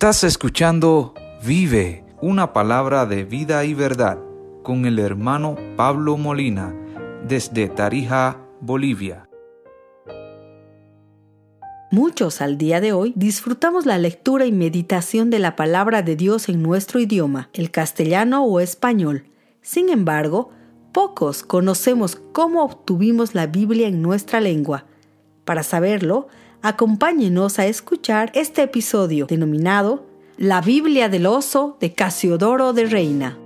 Estás escuchando Vive, una palabra de vida y verdad, con el hermano Pablo Molina, desde Tarija, Bolivia. Muchos al día de hoy disfrutamos la lectura y meditación de la palabra de Dios en nuestro idioma, el castellano o español. Sin embargo, pocos conocemos cómo obtuvimos la Biblia en nuestra lengua. Para saberlo, acompáñenos a escuchar este episodio denominado La Biblia del Oso de Casiodoro de Reina.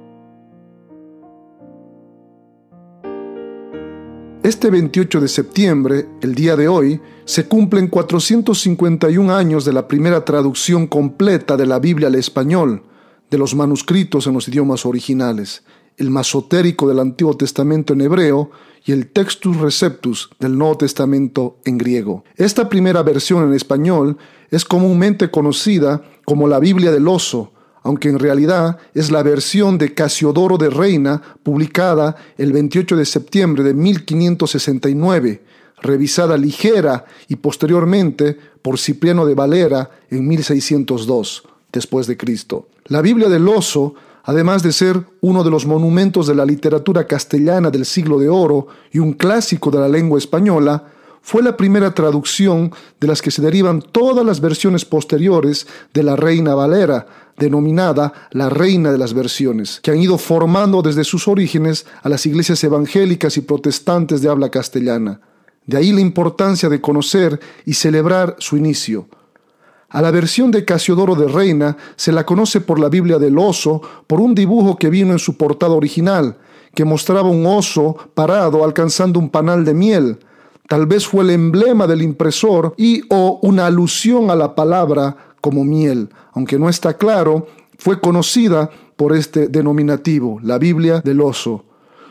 Este 28 de septiembre, el día de hoy, se cumplen 451 años de la primera traducción completa de la Biblia al español, de los manuscritos en los idiomas originales, el masotérico del Antiguo Testamento en hebreo y el Textus Receptus del Nuevo Testamento en griego. Esta primera versión en español es comúnmente conocida como la Biblia del Oso, aunque en realidad es la versión de Casiodoro de Reina publicada el 28 de septiembre de 1569, revisada ligera y posteriormente por Cipriano de Valera en 1602 después de Cristo. La Biblia del Oso, además de ser uno de los monumentos de la literatura castellana del siglo de oro y un clásico de la lengua española, fue la primera traducción de las que se derivan todas las versiones posteriores de la Reina Valera, denominada la Reina de las Versiones, que han ido formando desde sus orígenes a las iglesias evangélicas y protestantes de habla castellana. De ahí la importancia de conocer y celebrar su inicio. A la versión de Casiodoro de Reina se la conoce por la Biblia del oso, por un dibujo que vino en su portada original, que mostraba un oso parado alcanzando un panal de miel, Tal vez fue el emblema del impresor y o una alusión a la palabra como miel, aunque no está claro, fue conocida por este denominativo, la Biblia del oso.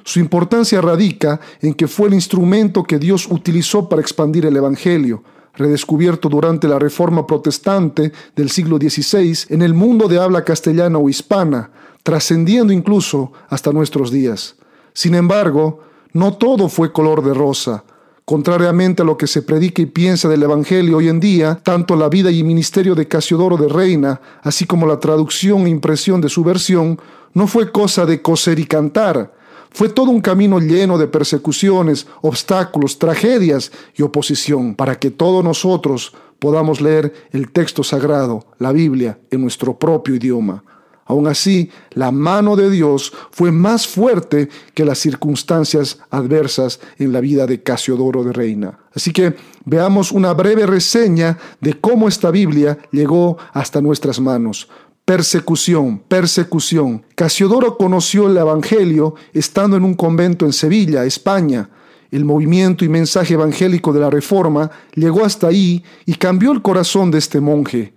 Su importancia radica en que fue el instrumento que Dios utilizó para expandir el Evangelio, redescubierto durante la Reforma Protestante del siglo XVI en el mundo de habla castellana o hispana, trascendiendo incluso hasta nuestros días. Sin embargo, no todo fue color de rosa. Contrariamente a lo que se predica y piensa del Evangelio hoy en día, tanto la vida y ministerio de Casiodoro de Reina, así como la traducción e impresión de su versión, no fue cosa de coser y cantar, fue todo un camino lleno de persecuciones, obstáculos, tragedias y oposición, para que todos nosotros podamos leer el texto sagrado, la Biblia, en nuestro propio idioma. Aún así, la mano de Dios fue más fuerte que las circunstancias adversas en la vida de Casiodoro de Reina. Así que veamos una breve reseña de cómo esta Biblia llegó hasta nuestras manos. Persecución, persecución. Casiodoro conoció el Evangelio estando en un convento en Sevilla, España. El movimiento y mensaje evangélico de la Reforma llegó hasta ahí y cambió el corazón de este monje.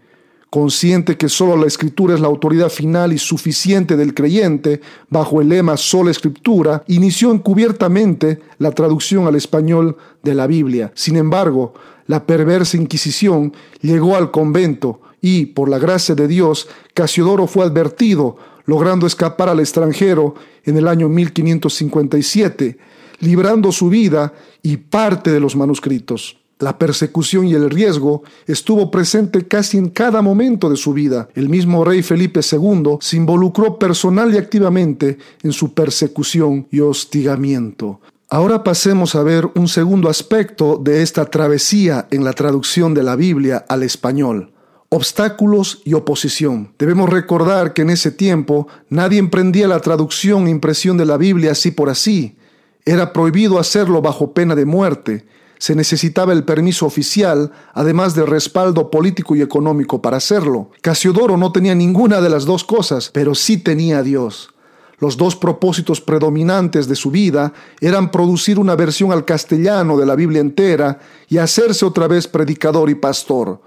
Consciente que solo la escritura es la autoridad final y suficiente del creyente, bajo el lema sola escritura, inició encubiertamente la traducción al español de la Biblia. Sin embargo, la perversa Inquisición llegó al convento y, por la gracia de Dios, Casiodoro fue advertido, logrando escapar al extranjero en el año 1557, librando su vida y parte de los manuscritos. La persecución y el riesgo estuvo presente casi en cada momento de su vida. El mismo rey Felipe II se involucró personal y activamente en su persecución y hostigamiento. Ahora pasemos a ver un segundo aspecto de esta travesía en la traducción de la Biblia al español. Obstáculos y oposición. Debemos recordar que en ese tiempo nadie emprendía la traducción e impresión de la Biblia así por así. Era prohibido hacerlo bajo pena de muerte se necesitaba el permiso oficial, además de respaldo político y económico para hacerlo. Casiodoro no tenía ninguna de las dos cosas, pero sí tenía a Dios. Los dos propósitos predominantes de su vida eran producir una versión al castellano de la Biblia entera y hacerse otra vez predicador y pastor.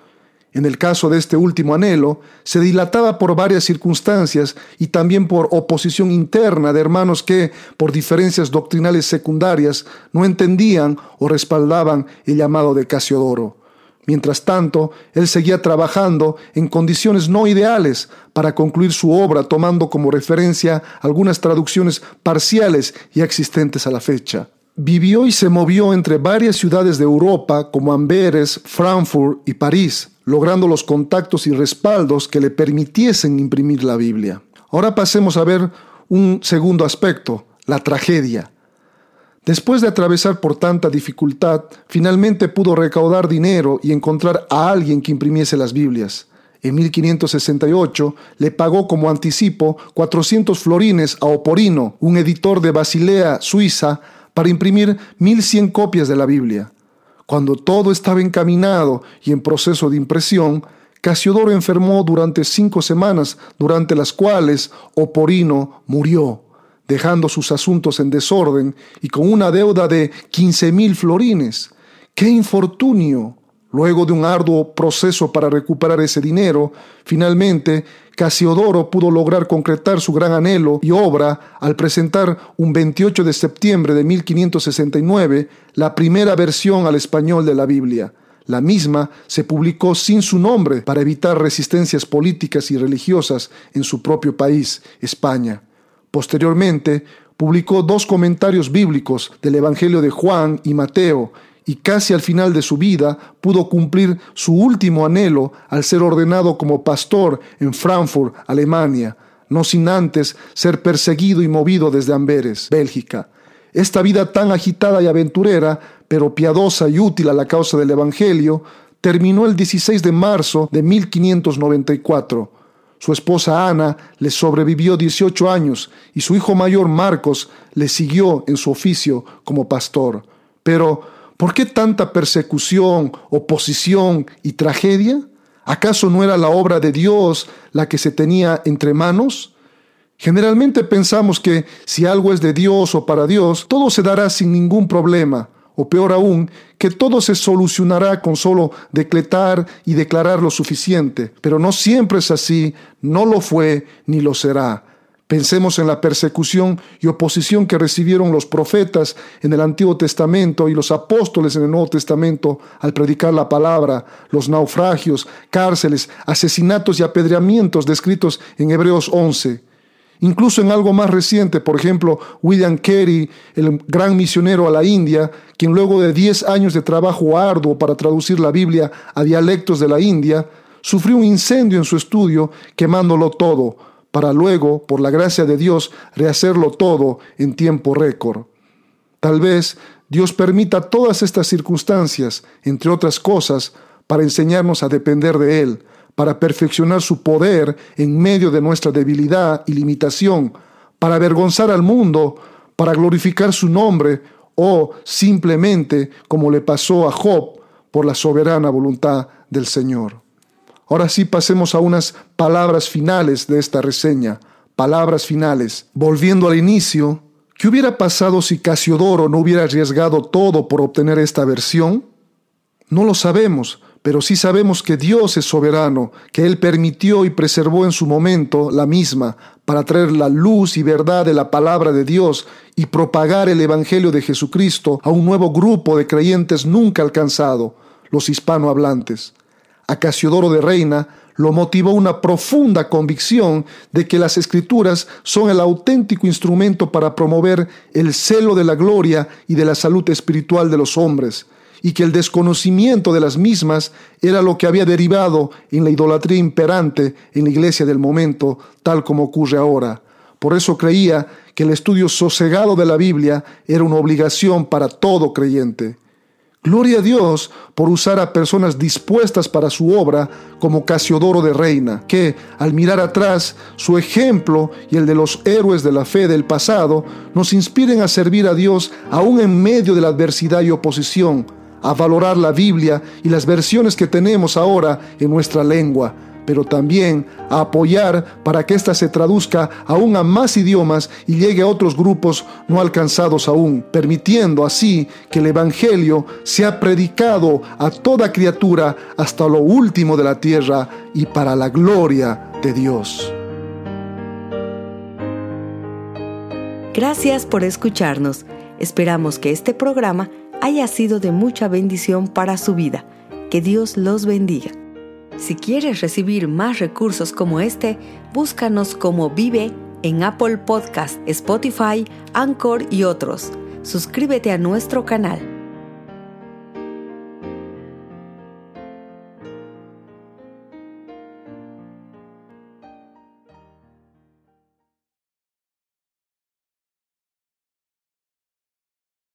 En el caso de este último anhelo, se dilataba por varias circunstancias y también por oposición interna de hermanos que, por diferencias doctrinales secundarias, no entendían o respaldaban el llamado de Casiodoro. Mientras tanto, él seguía trabajando en condiciones no ideales para concluir su obra tomando como referencia algunas traducciones parciales y existentes a la fecha. Vivió y se movió entre varias ciudades de Europa como Amberes, Frankfurt y París, logrando los contactos y respaldos que le permitiesen imprimir la Biblia. Ahora pasemos a ver un segundo aspecto, la tragedia. Después de atravesar por tanta dificultad, finalmente pudo recaudar dinero y encontrar a alguien que imprimiese las Biblias. En 1568 le pagó como anticipo 400 florines a Oporino, un editor de Basilea, Suiza, para imprimir 1100 copias de la Biblia. Cuando todo estaba encaminado y en proceso de impresión, Casiodoro enfermó durante cinco semanas, durante las cuales Oporino murió, dejando sus asuntos en desorden y con una deuda de quince mil florines. ¡Qué infortunio! Luego de un arduo proceso para recuperar ese dinero, finalmente Casiodoro pudo lograr concretar su gran anhelo y obra al presentar un 28 de septiembre de 1569 la primera versión al español de la Biblia. La misma se publicó sin su nombre para evitar resistencias políticas y religiosas en su propio país, España. Posteriormente, publicó dos comentarios bíblicos del Evangelio de Juan y Mateo y casi al final de su vida pudo cumplir su último anhelo al ser ordenado como pastor en Frankfurt, Alemania, no sin antes ser perseguido y movido desde Amberes, Bélgica. Esta vida tan agitada y aventurera, pero piadosa y útil a la causa del Evangelio, terminó el 16 de marzo de 1594. Su esposa Ana le sobrevivió 18 años y su hijo mayor Marcos le siguió en su oficio como pastor. Pero ¿Por qué tanta persecución, oposición y tragedia? ¿Acaso no era la obra de Dios la que se tenía entre manos? Generalmente pensamos que si algo es de Dios o para Dios, todo se dará sin ningún problema, o peor aún, que todo se solucionará con solo decretar y declarar lo suficiente. Pero no siempre es así, no lo fue ni lo será. Pensemos en la persecución y oposición que recibieron los profetas en el Antiguo Testamento y los apóstoles en el Nuevo Testamento al predicar la palabra, los naufragios, cárceles, asesinatos y apedreamientos descritos en Hebreos 11. Incluso en algo más reciente, por ejemplo, William Carey, el gran misionero a la India, quien luego de 10 años de trabajo arduo para traducir la Biblia a dialectos de la India, sufrió un incendio en su estudio quemándolo todo para luego, por la gracia de Dios, rehacerlo todo en tiempo récord. Tal vez Dios permita todas estas circunstancias, entre otras cosas, para enseñarnos a depender de Él, para perfeccionar su poder en medio de nuestra debilidad y limitación, para avergonzar al mundo, para glorificar su nombre o simplemente, como le pasó a Job, por la soberana voluntad del Señor. Ahora sí pasemos a unas palabras finales de esta reseña. Palabras finales. Volviendo al inicio, ¿qué hubiera pasado si Casiodoro no hubiera arriesgado todo por obtener esta versión? No lo sabemos, pero sí sabemos que Dios es soberano, que Él permitió y preservó en su momento la misma para traer la luz y verdad de la palabra de Dios y propagar el Evangelio de Jesucristo a un nuevo grupo de creyentes nunca alcanzado, los hispanohablantes. A Casiodoro de Reina lo motivó una profunda convicción de que las escrituras son el auténtico instrumento para promover el celo de la gloria y de la salud espiritual de los hombres, y que el desconocimiento de las mismas era lo que había derivado en la idolatría imperante en la iglesia del momento, tal como ocurre ahora. Por eso creía que el estudio sosegado de la Biblia era una obligación para todo creyente. Gloria a Dios por usar a personas dispuestas para su obra como Casiodoro de Reina, que, al mirar atrás, su ejemplo y el de los héroes de la fe del pasado nos inspiren a servir a Dios aún en medio de la adversidad y oposición, a valorar la Biblia y las versiones que tenemos ahora en nuestra lengua, pero también a apoyar para que ésta se traduzca aún a más idiomas y llegue a otros grupos no alcanzados aún, permitiendo así que el Evangelio sea predicado a toda criatura hasta lo último de la tierra y para la gloria de Dios. Gracias por escucharnos. Esperamos que este programa haya sido de mucha bendición para su vida. Que Dios los bendiga. Si quieres recibir más recursos como este, búscanos como Vive en Apple Podcast, Spotify, Anchor y otros. Suscríbete a nuestro canal.